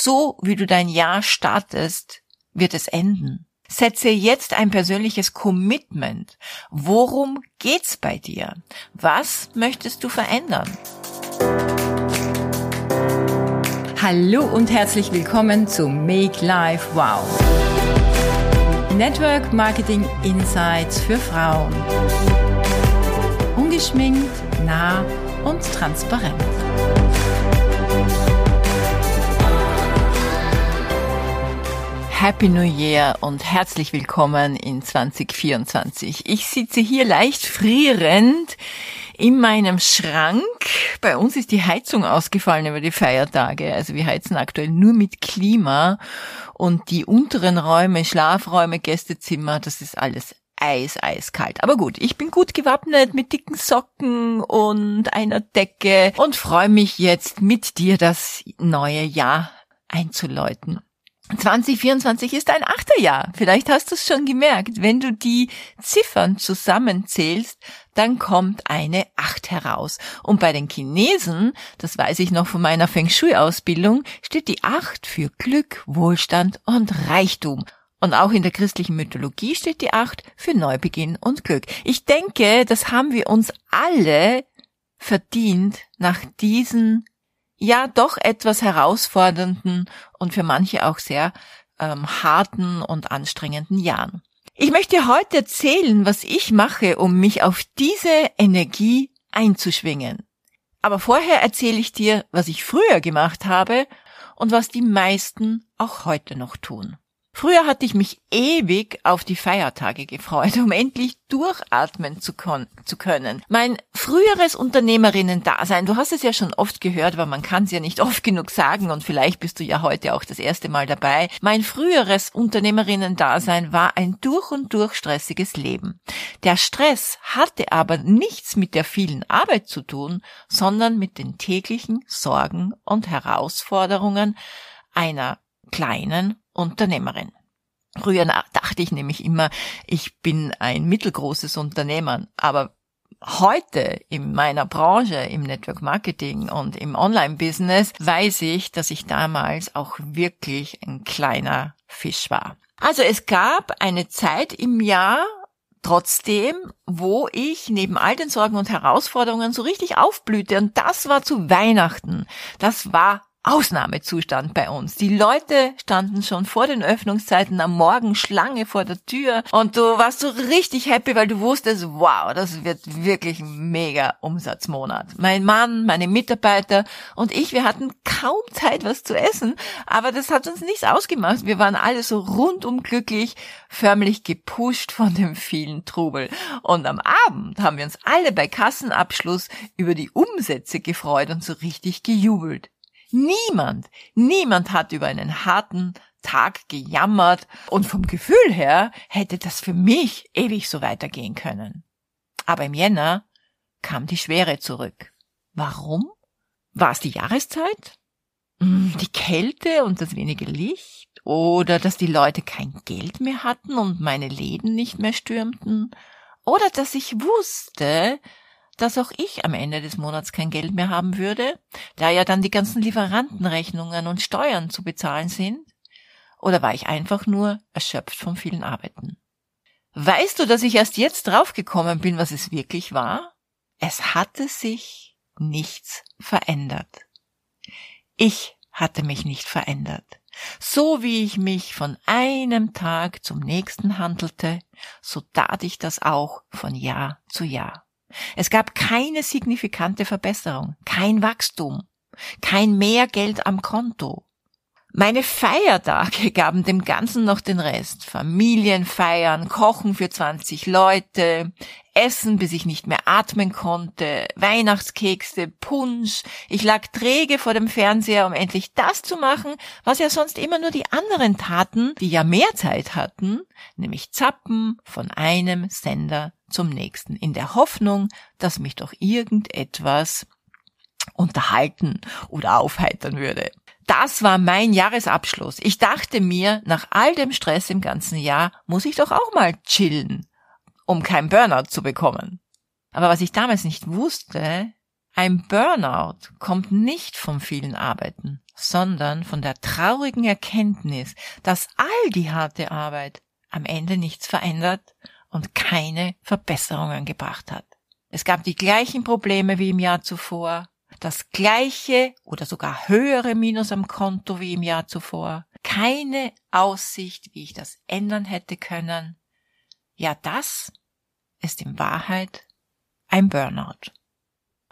so wie du dein Jahr startest, wird es enden. Setze jetzt ein persönliches Commitment. Worum geht's bei dir? Was möchtest du verändern? Hallo und herzlich willkommen zu Make Life Wow. Network Marketing Insights für Frauen. Ungeschminkt, nah und transparent. Happy New Year und herzlich willkommen in 2024. Ich sitze hier leicht frierend in meinem Schrank. Bei uns ist die Heizung ausgefallen über die Feiertage. Also wir heizen aktuell nur mit Klima und die unteren Räume, Schlafräume, Gästezimmer, das ist alles eis, eiskalt. Aber gut, ich bin gut gewappnet mit dicken Socken und einer Decke und freue mich jetzt mit dir das neue Jahr einzuläuten. 2024 ist ein Achterjahr. Vielleicht hast du es schon gemerkt. Wenn du die Ziffern zusammenzählst, dann kommt eine Acht heraus. Und bei den Chinesen, das weiß ich noch von meiner Feng Shui-Ausbildung, steht die Acht für Glück, Wohlstand und Reichtum. Und auch in der christlichen Mythologie steht die Acht für Neubeginn und Glück. Ich denke, das haben wir uns alle verdient nach diesen ja doch etwas herausfordernden und für manche auch sehr ähm, harten und anstrengenden Jahren. Ich möchte heute erzählen, was ich mache, um mich auf diese Energie einzuschwingen. Aber vorher erzähle ich dir, was ich früher gemacht habe und was die meisten auch heute noch tun. Früher hatte ich mich ewig auf die Feiertage gefreut, um endlich durchatmen zu, zu, können. Mein früheres Unternehmerinnen-Dasein, du hast es ja schon oft gehört, aber man kann es ja nicht oft genug sagen und vielleicht bist du ja heute auch das erste Mal dabei. Mein früheres Unternehmerinnen-Dasein war ein durch und durch stressiges Leben. Der Stress hatte aber nichts mit der vielen Arbeit zu tun, sondern mit den täglichen Sorgen und Herausforderungen einer kleinen Unternehmerin. Früher dachte ich nämlich immer, ich bin ein mittelgroßes Unternehmen, aber heute in meiner Branche, im Network Marketing und im Online-Business, weiß ich, dass ich damals auch wirklich ein kleiner Fisch war. Also es gab eine Zeit im Jahr, trotzdem, wo ich neben all den Sorgen und Herausforderungen so richtig aufblühte und das war zu Weihnachten. Das war Ausnahmezustand bei uns. Die Leute standen schon vor den Öffnungszeiten am Morgen Schlange vor der Tür und du warst so richtig happy, weil du wusstest, wow, das wird wirklich ein mega Umsatzmonat. Mein Mann, meine Mitarbeiter und ich, wir hatten kaum Zeit, was zu essen, aber das hat uns nichts ausgemacht. Wir waren alle so rundum glücklich, förmlich gepusht von dem vielen Trubel. Und am Abend haben wir uns alle bei Kassenabschluss über die Umsätze gefreut und so richtig gejubelt. Niemand, niemand hat über einen harten Tag gejammert und vom Gefühl her hätte das für mich ewig so weitergehen können. Aber im Jänner kam die Schwere zurück. Warum? War es die Jahreszeit? Hm, die Kälte und das wenige Licht? Oder dass die Leute kein Geld mehr hatten und meine Läden nicht mehr stürmten? Oder dass ich wusste, dass auch ich am Ende des Monats kein Geld mehr haben würde, da ja dann die ganzen Lieferantenrechnungen und Steuern zu bezahlen sind? Oder war ich einfach nur erschöpft vom vielen Arbeiten? Weißt du, dass ich erst jetzt draufgekommen bin, was es wirklich war? Es hatte sich nichts verändert. Ich hatte mich nicht verändert. So wie ich mich von einem Tag zum nächsten handelte, so tat ich das auch von Jahr zu Jahr. Es gab keine signifikante Verbesserung, kein Wachstum, kein mehr Geld am Konto. Meine Feiertage gaben dem Ganzen noch den Rest. Familienfeiern, Kochen für 20 Leute, Essen, bis ich nicht mehr atmen konnte, Weihnachtskekse, Punsch. Ich lag träge vor dem Fernseher, um endlich das zu machen, was ja sonst immer nur die anderen taten, die ja mehr Zeit hatten, nämlich zappen von einem Sender zum nächsten, in der Hoffnung, dass mich doch irgendetwas unterhalten oder aufheitern würde. Das war mein Jahresabschluss. Ich dachte mir, nach all dem Stress im ganzen Jahr muss ich doch auch mal chillen, um kein Burnout zu bekommen. Aber was ich damals nicht wusste, ein Burnout kommt nicht vom vielen Arbeiten, sondern von der traurigen Erkenntnis, dass all die harte Arbeit am Ende nichts verändert und keine Verbesserungen gebracht hat. Es gab die gleichen Probleme wie im Jahr zuvor, das gleiche oder sogar höhere Minus am Konto wie im Jahr zuvor, keine Aussicht, wie ich das ändern hätte können. Ja, das ist in Wahrheit ein Burnout.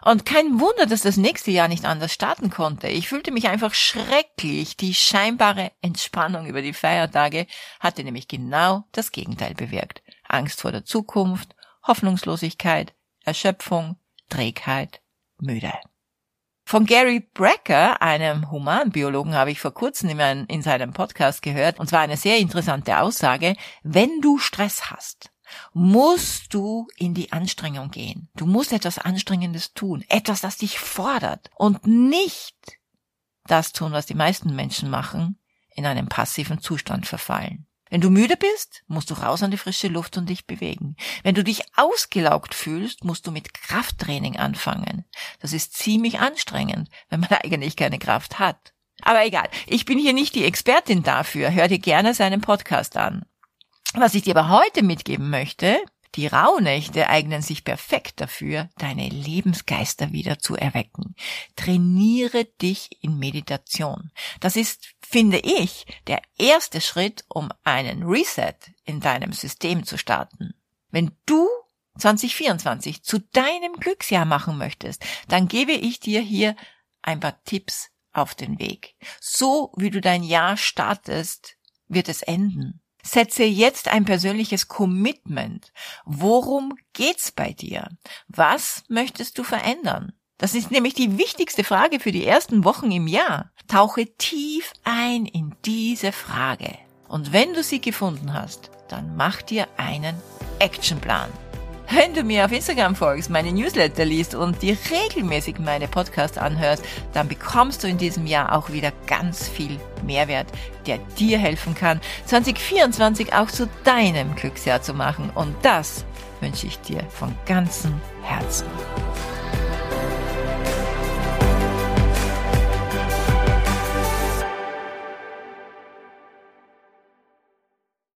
Und kein Wunder, dass das nächste Jahr nicht anders starten konnte. Ich fühlte mich einfach schrecklich. Die scheinbare Entspannung über die Feiertage hatte nämlich genau das Gegenteil bewirkt. Angst vor der Zukunft, Hoffnungslosigkeit, Erschöpfung, Trägheit, müde. Von Gary Brecker, einem Humanbiologen, habe ich vor kurzem in, in seinem Podcast gehört, und zwar eine sehr interessante Aussage, wenn du Stress hast, musst du in die Anstrengung gehen. Du musst etwas Anstrengendes tun, etwas, das dich fordert und nicht das tun, was die meisten Menschen machen, in einen passiven Zustand verfallen. Wenn du müde bist, musst du raus an die frische Luft und dich bewegen. Wenn du dich ausgelaugt fühlst, musst du mit Krafttraining anfangen. Das ist ziemlich anstrengend, wenn man eigentlich keine Kraft hat. Aber egal, ich bin hier nicht die Expertin dafür. Hör dir gerne seinen Podcast an. Was ich dir aber heute mitgeben möchte, die Rauhnächte eignen sich perfekt dafür, deine Lebensgeister wieder zu erwecken. Trainiere dich in Meditation. Das ist, finde ich, der erste Schritt, um einen Reset in deinem System zu starten. Wenn du 2024 zu deinem Glücksjahr machen möchtest, dann gebe ich dir hier ein paar Tipps auf den Weg. So wie du dein Jahr startest, wird es enden. Setze jetzt ein persönliches Commitment. Worum geht's bei dir? Was möchtest du verändern? Das ist nämlich die wichtigste Frage für die ersten Wochen im Jahr. Tauche tief ein in diese Frage. Und wenn du sie gefunden hast, dann mach dir einen Actionplan. Wenn du mir auf Instagram folgst, meine Newsletter liest und dir regelmäßig meine Podcasts anhörst, dann bekommst du in diesem Jahr auch wieder ganz viel Mehrwert, der dir helfen kann, 2024 auch zu deinem Glücksjahr zu machen. Und das wünsche ich dir von ganzem Herzen.